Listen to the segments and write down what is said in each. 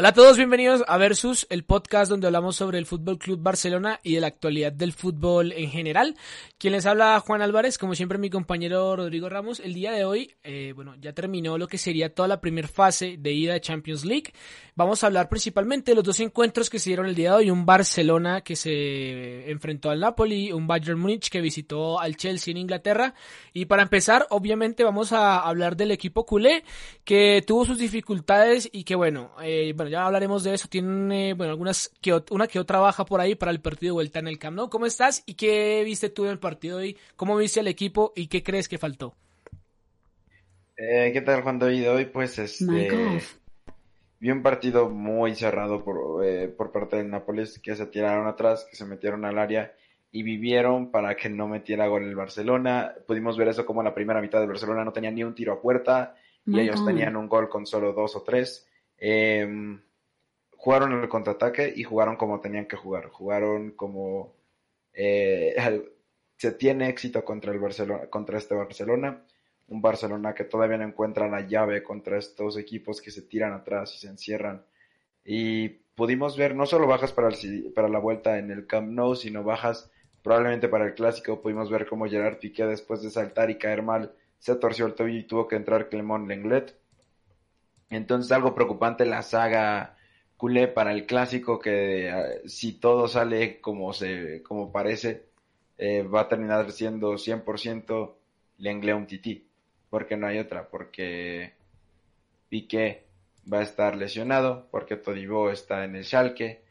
Hola a todos, bienvenidos a Versus, el podcast donde hablamos sobre el Fútbol Club Barcelona y de la actualidad del fútbol en general. Quien les habla, Juan Álvarez, como siempre mi compañero Rodrigo Ramos. El día de hoy, eh, bueno, ya terminó lo que sería toda la primera fase de ida de Champions League. Vamos a hablar principalmente de los dos encuentros que se dieron el día de hoy. Un Barcelona que se enfrentó al Napoli, un Bayern Múnich que visitó al Chelsea en Inglaterra. Y para empezar, obviamente vamos a hablar del equipo culé que tuvo sus dificultades y que bueno, eh, bueno ya hablaremos de eso. Tiene, bueno, algunas, que, una que otra baja por ahí para el partido de vuelta en el Camp Nou. ¿Cómo estás? ¿Y qué viste tú en el partido hoy? ¿Cómo viste al equipo y qué crees que faltó? Eh, ¿Qué tal, Juan David? Hoy, pues, este... Vi un partido muy cerrado por, eh, por parte del Nápoles, que se tiraron atrás, que se metieron al área y vivieron para que no metiera gol el Barcelona. Pudimos ver eso como la primera mitad del Barcelona no tenía ni un tiro a puerta y ellos tenían un gol con solo dos o tres. Eh, jugaron el contraataque y jugaron como tenían que jugar. Jugaron como eh, se tiene éxito contra el Barcelona, este Barcelona. Un Barcelona que todavía no encuentra la llave contra estos equipos que se tiran atrás y se encierran. Y pudimos ver no solo bajas para, el, para la vuelta en el Camp Nou, sino bajas probablemente para el clásico. Pudimos ver cómo Gerard Piqué después de saltar y caer mal se torció el tobillo y tuvo que entrar Clemón Lenglet. Entonces algo preocupante la saga culé para el clásico que eh, si todo sale como se como parece eh, va a terminar siendo 100% Lenglet Titi porque no hay otra porque Piqué va a estar lesionado porque Todibo está en el Schalke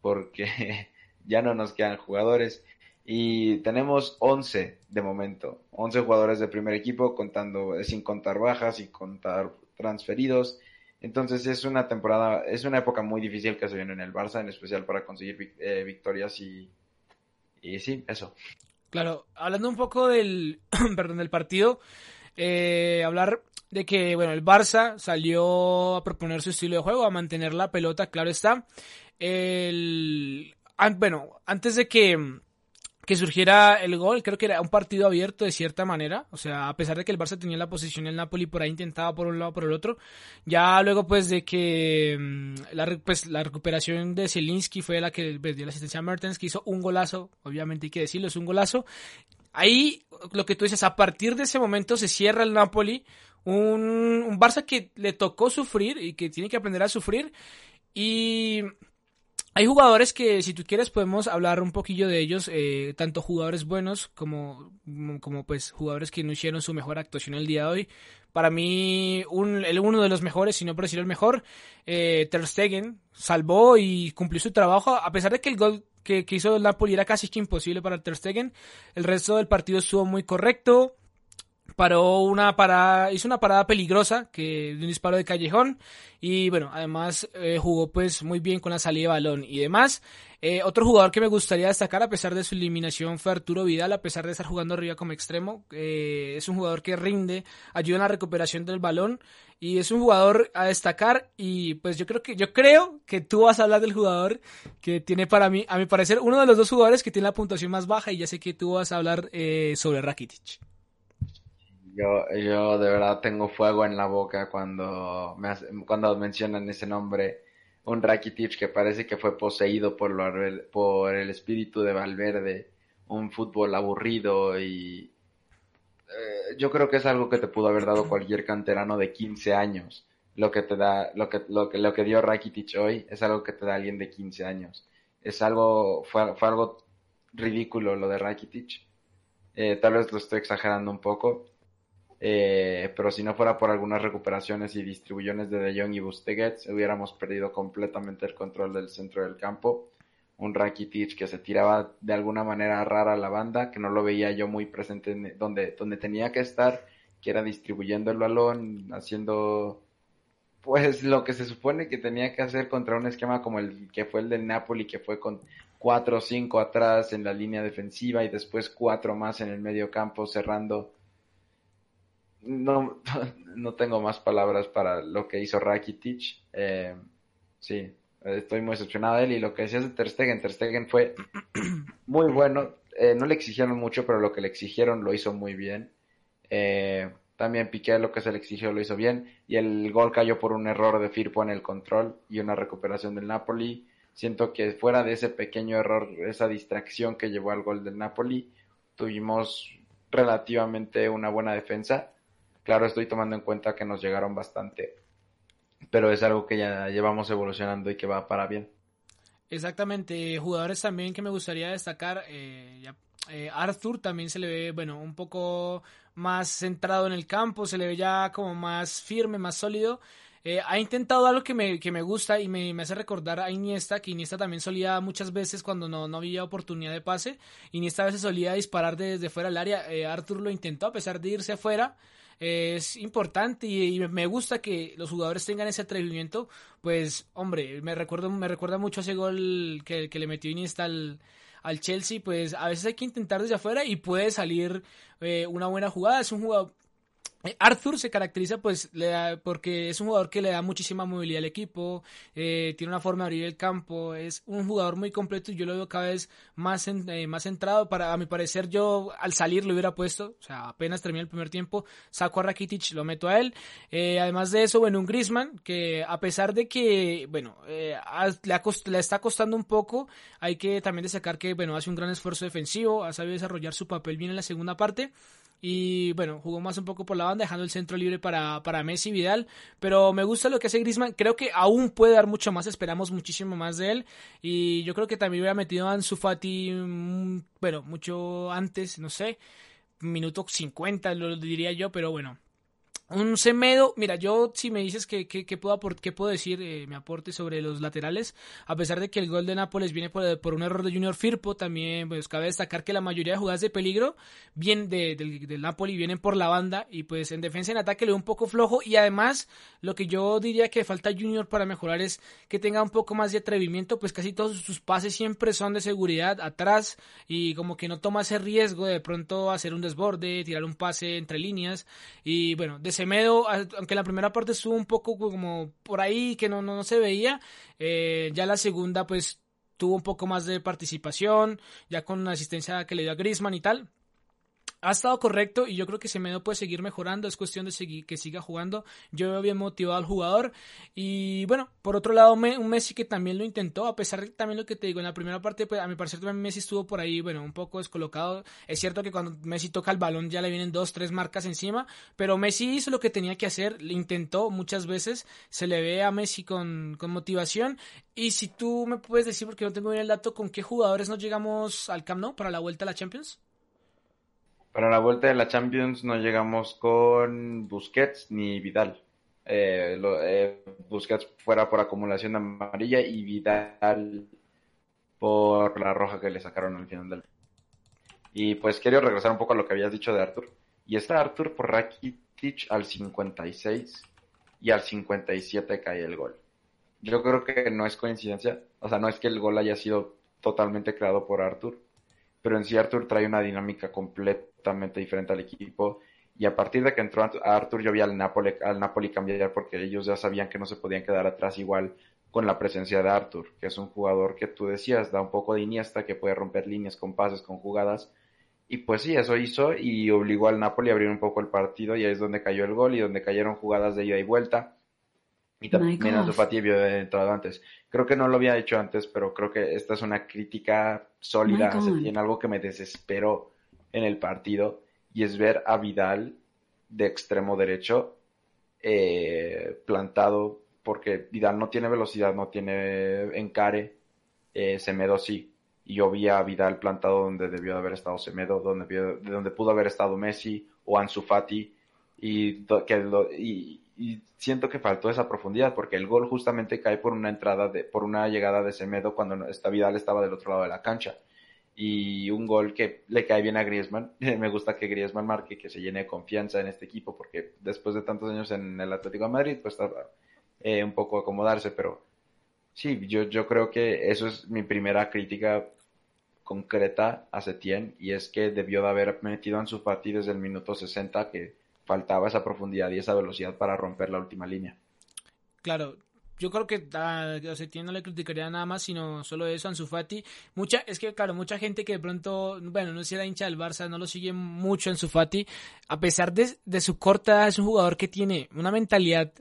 porque ya no nos quedan jugadores y tenemos 11 de momento 11 jugadores de primer equipo contando sin contar bajas y contar transferidos entonces es una temporada, es una época muy difícil que se viene en el Barça, en especial para conseguir eh, victorias y, y sí, eso. Claro, hablando un poco del, perdón, del partido, eh, hablar de que, bueno, el Barça salió a proponer su estilo de juego, a mantener la pelota, claro está. El, bueno, antes de que que surgiera el gol. Creo que era un partido abierto de cierta manera. O sea, a pesar de que el Barça tenía la posición, el Napoli por ahí intentaba por un lado por el otro. Ya luego, pues, de que mm, la, pues, la recuperación de Zielinski fue la que dio la asistencia a Mertens, que hizo un golazo. Obviamente hay que decirlo, es un golazo. Ahí, lo que tú dices, a partir de ese momento se cierra el Napoli. Un, un Barça que le tocó sufrir y que tiene que aprender a sufrir. Y hay jugadores que, si tú quieres, podemos hablar un poquillo de ellos, eh, tanto jugadores buenos como, como pues jugadores que no hicieron su mejor actuación el día de hoy. Para mí, un, el, uno de los mejores, si no por decir el mejor, eh, Ter Stegen, salvó y cumplió su trabajo, a pesar de que el gol que, que hizo el Napoli era casi que imposible para Ter Stegen. El resto del partido estuvo muy correcto paró una parada, hizo una parada peligrosa que de un disparo de callejón y bueno, además eh, jugó pues muy bien con la salida de balón y demás. Eh, otro jugador que me gustaría destacar a pesar de su eliminación fue Arturo Vidal, a pesar de estar jugando arriba como extremo. Eh, es un jugador que rinde, ayuda en la recuperación del balón y es un jugador a destacar y pues yo creo que yo creo que tú vas a hablar del jugador que tiene para mí, a mi parecer, uno de los dos jugadores que tiene la puntuación más baja y ya sé que tú vas a hablar sobre Rakitic. Yo, yo de verdad tengo fuego en la boca cuando, me cuando mencionan ese nombre, un Rakitic que parece que fue poseído por, lo, por el espíritu de Valverde, un fútbol aburrido y eh, yo creo que es algo que te pudo haber dado cualquier canterano de 15 años. Lo que te da, lo que, lo que, lo que dio Rakitic hoy es algo que te da alguien de 15 años. Es algo, fue, fue algo ridículo lo de Rakitic. Eh, tal vez lo estoy exagerando un poco, eh, pero si no fuera por algunas recuperaciones y distribuciones de De Jong y Busquets, hubiéramos perdido completamente el control del centro del campo. Un Rakitic que se tiraba de alguna manera rara a la banda, que no lo veía yo muy presente donde, donde tenía que estar, que era distribuyendo el balón, haciendo pues lo que se supone que tenía que hacer contra un esquema como el que fue el del Napoli, que fue con cuatro o cinco atrás en la línea defensiva y después cuatro más en el medio campo cerrando. No, no tengo más palabras para lo que hizo Rakitic. Eh, sí, estoy muy decepcionado de él y lo que decías de Ter Stegen, Ter Stegen fue muy bueno. Eh, no le exigieron mucho, pero lo que le exigieron lo hizo muy bien. Eh, también Piqué lo que se le exigió lo hizo bien y el gol cayó por un error de Firpo en el control y una recuperación del Napoli. Siento que fuera de ese pequeño error, esa distracción que llevó al gol del Napoli, tuvimos relativamente una buena defensa. Claro, estoy tomando en cuenta que nos llegaron bastante, pero es algo que ya llevamos evolucionando y que va para bien. Exactamente, jugadores también que me gustaría destacar, eh, eh, Arthur también se le ve, bueno, un poco más centrado en el campo, se le ve ya como más firme, más sólido. Eh, ha intentado algo que me, que me gusta y me, me, hace recordar a Iniesta, que Iniesta también solía muchas veces cuando no, no había oportunidad de pase, Iniesta a veces solía disparar desde fuera del área, eh, Arthur lo intentó a pesar de irse afuera, es importante y, me gusta que los jugadores tengan ese atrevimiento, pues hombre, me, recuerdo, me recuerda mucho ese gol que, le metió Iniesta al al Chelsea, pues a veces hay que intentar desde afuera y puede salir eh, una buena jugada. Es un jugador Arthur se caracteriza pues le porque es un jugador que le da muchísima movilidad al equipo, eh, tiene una forma de abrir el campo, es un jugador muy completo y yo lo veo cada vez más, eh, más centrado. Para, a mi parecer yo al salir lo hubiera puesto, o sea, apenas terminé el primer tiempo, saco a Rakitic, lo meto a él. además de eso, bueno, un Grisman que a pesar de que, bueno, le, le, está costando un poco, hay que también destacar que, bueno, hace un gran esfuerzo defensivo, ha sabido desarrollar su papel bien en la segunda parte. Y bueno, jugó más un poco por la banda, dejando el centro libre para, para Messi Vidal. Pero me gusta lo que hace Grisman. Creo que aún puede dar mucho más. Esperamos muchísimo más de él. Y yo creo que también hubiera metido a Ansu Fati, mm, bueno, mucho antes, no sé. Minuto 50, lo diría yo, pero bueno, un Semedo, mira, yo si me dices que, que, puedo, qué puedo decir, eh, me aporte sobre los laterales, a pesar de que el gol de Nápoles viene por, un error de Junior Firpo, también pues cabe destacar que la mayoría de jugadas de peligro vienen de, del, Napoli, vienen por la banda y pues en defensa en ataque le veo un poco flojo y además lo que yo diría que falta Junior para mejorar es que tenga un poco más de atrevimiento, pues casi todos sus pases siempre son de seguridad atrás y como que no toma ese riesgo de pronto hacer un desborde, tirar un pase entre líneas y bueno, Semedo, aunque la primera parte estuvo un poco como por ahí que no, no, se veía, eh, ya la segunda pues tuvo un poco más de participación, ya con la asistencia que le dio a Grisman y tal ha estado correcto y yo creo que Semedo puede seguir mejorando, es cuestión de seguir, que siga jugando. Yo veo bien motivado al jugador y bueno, por otro lado un Messi que también lo intentó, a pesar de también lo que te digo, en la primera parte pues, a mi parecer también Messi estuvo por ahí, bueno, un poco descolocado. Es cierto que cuando Messi toca el balón ya le vienen dos, tres marcas encima, pero Messi hizo lo que tenía que hacer, lo intentó muchas veces, se le ve a Messi con, con motivación y si tú me puedes decir, porque no tengo bien el dato, con qué jugadores nos llegamos al Camp Nou para la vuelta a la Champions. Para la vuelta de la Champions no llegamos con Busquets ni Vidal. Eh, eh, Busquets fuera por acumulación amarilla y Vidal por la roja que le sacaron al final del. Y pues quiero regresar un poco a lo que habías dicho de Arthur. Y está Arthur por Rakitic al 56 y al 57 cae el gol. Yo creo que no es coincidencia, o sea, no es que el gol haya sido totalmente creado por Arthur, pero en sí Arthur trae una dinámica completamente diferente al equipo. Y a partir de que entró Arthur, yo vi al Napoli, al Napoli cambiar porque ellos ya sabían que no se podían quedar atrás igual con la presencia de Arthur, que es un jugador que tú decías, da un poco de Iniesta, que puede romper líneas con pases, con jugadas. Y pues sí, eso hizo y obligó al Napoli a abrir un poco el partido y ahí es donde cayó el gol y donde cayeron jugadas de ida y vuelta. Y también Ansu Fati había entrado antes. Creo que no lo había hecho antes, pero creo que esta es una crítica sólida en algo que me desesperó en el partido y es ver a Vidal de extremo derecho eh, plantado porque Vidal no tiene velocidad, no tiene encare, eh, Semedo sí. Y yo vi a Vidal plantado donde debió de haber estado Semedo, donde, donde pudo haber estado Messi o Ansu Fati y, que y, y siento que faltó esa profundidad porque el gol justamente cae por una entrada de, por una llegada de Semedo cuando esta Vidal estaba del otro lado de la cancha y un gol que le cae bien a Griezmann. Me gusta que Griezmann marque, que se llene de confianza en este equipo porque después de tantos años en el Atlético de Madrid pues eh, un poco acomodarse, pero sí, yo, yo creo que eso es mi primera crítica concreta a Setien y es que debió de haber metido en su Fati desde el minuto 60 que faltaba esa profundidad y esa velocidad para romper la última línea. Claro, yo creo que a Setien no le criticaría nada más, sino solo eso, Ansu Fati. Mucha, es que, claro, mucha gente que de pronto, bueno, no era hincha del Barça, no lo sigue mucho Ansu Fati. A pesar de, de su corta edad, es un jugador que tiene una mentalidad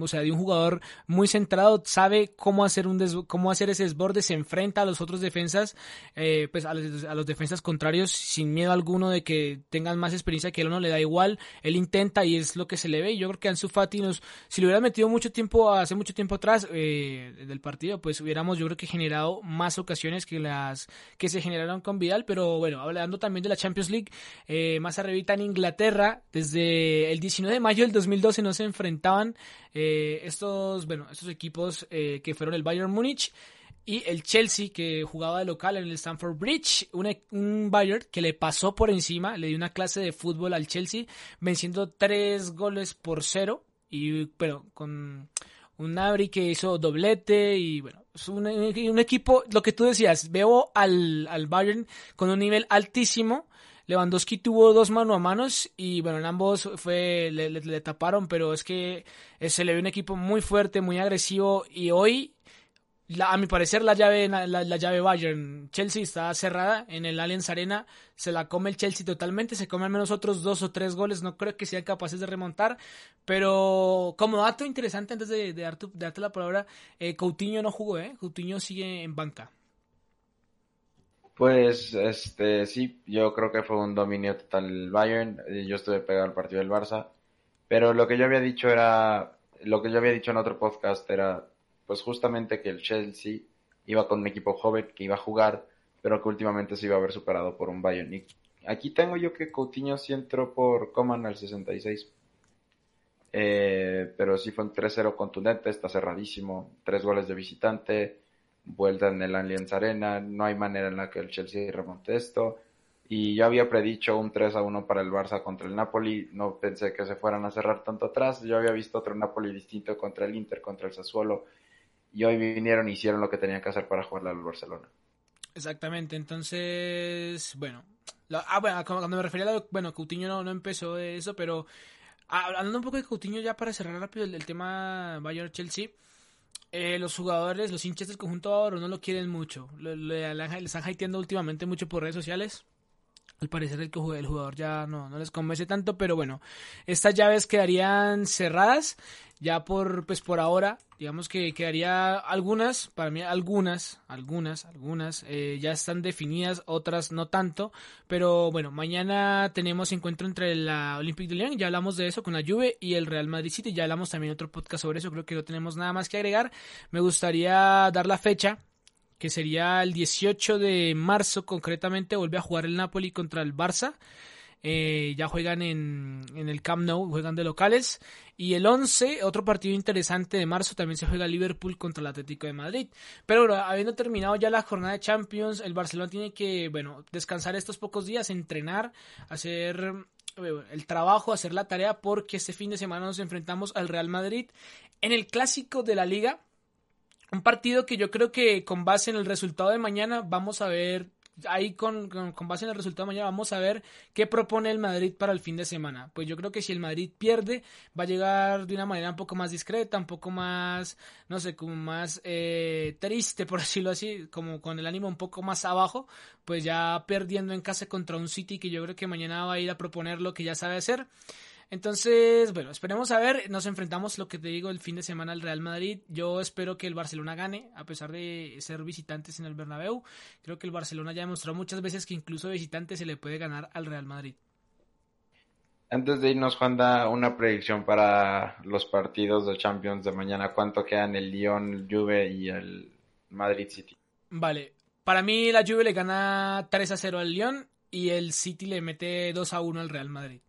o sea, de un jugador muy centrado, sabe cómo hacer un cómo hacer ese desborde, se enfrenta a los otros defensas, eh, pues a los, defensas contrarios sin miedo alguno de que tengan más experiencia que él no le da igual, él intenta y es lo que se le ve. Yo creo que Ansu Fati nos, si lo hubiera metido mucho tiempo, hace mucho tiempo atrás eh, del partido, pues hubiéramos yo creo que generado más ocasiones que las que se generaron con Vidal, pero bueno, hablando también de la Champions League, eh, más arribita en Inglaterra, desde el 19 de mayo del 2012 no se enfrentaban eh, estos, bueno, estos equipos eh, que fueron el Bayern Múnich y el Chelsea que jugaba de local en el Stamford Bridge, un, Bayern que le pasó por encima, le dio una clase de fútbol al Chelsea, venciendo tres goles por cero y pero con un Nabri que hizo doblete y bueno, es un, equipo, lo que tú decías, veo al, al Bayern con un nivel altísimo Lewandowski tuvo dos mano a manos y bueno, en ambos fue, le, taparon, pero es que eh, se le ve un equipo muy fuerte, muy agresivo y hoy, a mi parecer, la llave, la, llave Bayern Chelsea está cerrada en el Allianz Arena, se la come el Chelsea totalmente, se come al menos otros dos o tres goles, no creo que sean capaces de remontar, pero como dato interesante antes de, darte, la palabra, eh, Coutinho no jugó, ¿eh? Coutinho sigue en banca. Pues, este, sí, yo creo que fue un dominio total el Bayern. Yo estuve pegado al partido del Barça. Pero lo que yo había dicho era, lo que yo había dicho en otro podcast era, pues justamente que el Chelsea iba con un equipo joven que iba a jugar, pero que últimamente se iba a ver superado por un Bayern. Y aquí tengo yo que Coutinho sí entró por Coman al 66. Eh, pero sí fue un 3-0 contundente, está cerradísimo, tres goles de visitante vuelta en el Allianz Arena, no hay manera en la que el Chelsea remonte esto. Y yo había predicho un 3 a 1 para el Barça contra el Napoli, no pensé que se fueran a cerrar tanto atrás, yo había visto otro Napoli distinto contra el Inter, contra el Sassuolo, y hoy vinieron y hicieron lo que tenían que hacer para jugarle al Barcelona. Exactamente, entonces, bueno, ah, bueno, cuando me refería a lo, bueno, Coutinho no, no empezó eso, pero ah, hablando un poco de Coutinho ya para cerrar rápido el, el tema Bayern-Chelsea, eh, los jugadores, los hinchas del conjunto oro no lo quieren mucho. Le, le, están hateando últimamente mucho por redes sociales. Al parecer el, el jugador ya no, no les convence tanto, pero bueno, estas llaves quedarían cerradas ya por, pues por ahora, digamos que quedaría algunas, para mí algunas, algunas, algunas eh, ya están definidas, otras no tanto, pero bueno, mañana tenemos encuentro entre la Olympique de Lyon, ya hablamos de eso con la Juve y el Real Madrid City, ya hablamos también otro podcast sobre eso, creo que no tenemos nada más que agregar, me gustaría dar la fecha que sería el 18 de marzo concretamente, vuelve a jugar el Napoli contra el Barça. Eh, ya juegan en, en, el Camp Nou, juegan de locales. Y el 11, otro partido interesante de marzo, también se juega Liverpool contra el Atlético de Madrid. Pero bueno, habiendo terminado ya la jornada de Champions, el Barcelona tiene que, bueno, descansar estos pocos días, entrenar, hacer eh, el trabajo, hacer la tarea, porque este fin de semana nos enfrentamos al Real Madrid en el clásico de la liga un partido que yo creo que con base en el resultado de mañana vamos a ver, ahí con, con, base en el resultado de mañana vamos a ver qué propone el Madrid para el fin de semana. Pues yo creo que si el Madrid pierde va a llegar de una manera un poco más discreta, un poco más, no sé, como más eh, triste por decirlo así, como con el ánimo un poco más abajo, pues ya perdiendo en casa contra un City que yo creo que mañana va a ir a proponer lo que ya sabe hacer. Entonces, bueno, esperemos a ver. Nos enfrentamos, lo que te digo, el fin de semana al Real Madrid. Yo espero que el Barcelona gane, a pesar de ser visitantes en el Bernabéu. Creo que el Barcelona ya demostró muchas veces que incluso visitante se le puede ganar al Real Madrid. Antes de irnos, Juan, da una predicción para los partidos de Champions de mañana. ¿Cuánto quedan el Lyon, Juve y el Madrid City? Vale, para mí la Juve le gana 3 a 0 al Lyon y el City le mete 2 a 1 al Real Madrid.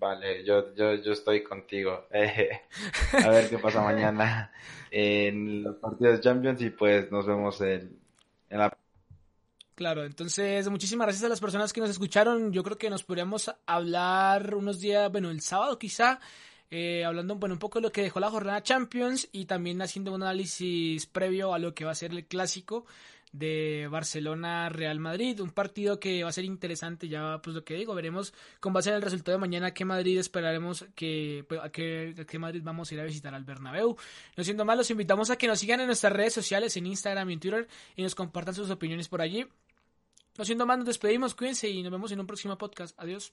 Vale, yo, yo, yo estoy contigo. a ver qué pasa mañana en los partidos de Champions y pues nos vemos en, en la... Claro, entonces muchísimas gracias a las personas que nos escucharon. Yo creo que nos podríamos hablar unos días, bueno, el sábado quizá, eh, hablando bueno, un poco de lo que dejó la jornada Champions y también haciendo un análisis previo a lo que va a ser el clásico de Barcelona-Real Madrid, un partido que va a ser interesante, ya pues lo que digo, veremos con base en el resultado de mañana qué Madrid esperaremos que, pues, a qué, Madrid vamos a ir a visitar al Bernabéu. No siendo más, los invitamos a que nos sigan en nuestras redes sociales, en Instagram y en Twitter, y nos compartan sus opiniones por allí. No siendo más, nos despedimos, cuídense y nos vemos en un próximo podcast. Adiós.